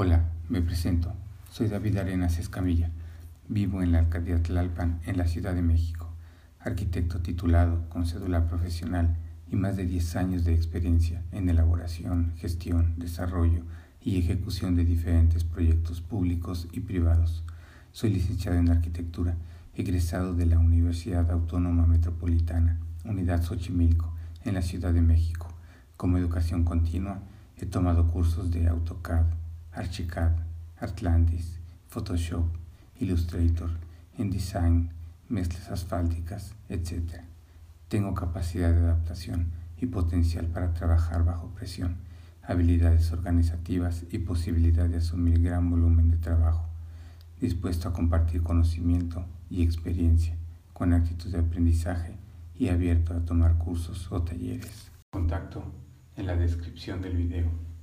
Hola, me presento. Soy David Arenas Escamilla. Vivo en la alcaldía Tlalpan, en la Ciudad de México. Arquitecto titulado con cédula profesional y más de 10 años de experiencia en elaboración, gestión, desarrollo y ejecución de diferentes proyectos públicos y privados. Soy licenciado en arquitectura, egresado de la Universidad Autónoma Metropolitana, Unidad Xochimilco, en la Ciudad de México. Como educación continua, he tomado cursos de AutoCAD, Archicad, Atlantis, Photoshop, Illustrator, InDesign, mezclas asfálticas, etc. Tengo capacidad de adaptación y potencial para trabajar bajo presión, habilidades organizativas y posibilidad de asumir gran volumen de trabajo, dispuesto a compartir conocimiento y experiencia, con actitud de aprendizaje y abierto a tomar cursos o talleres. Contacto en la descripción del video.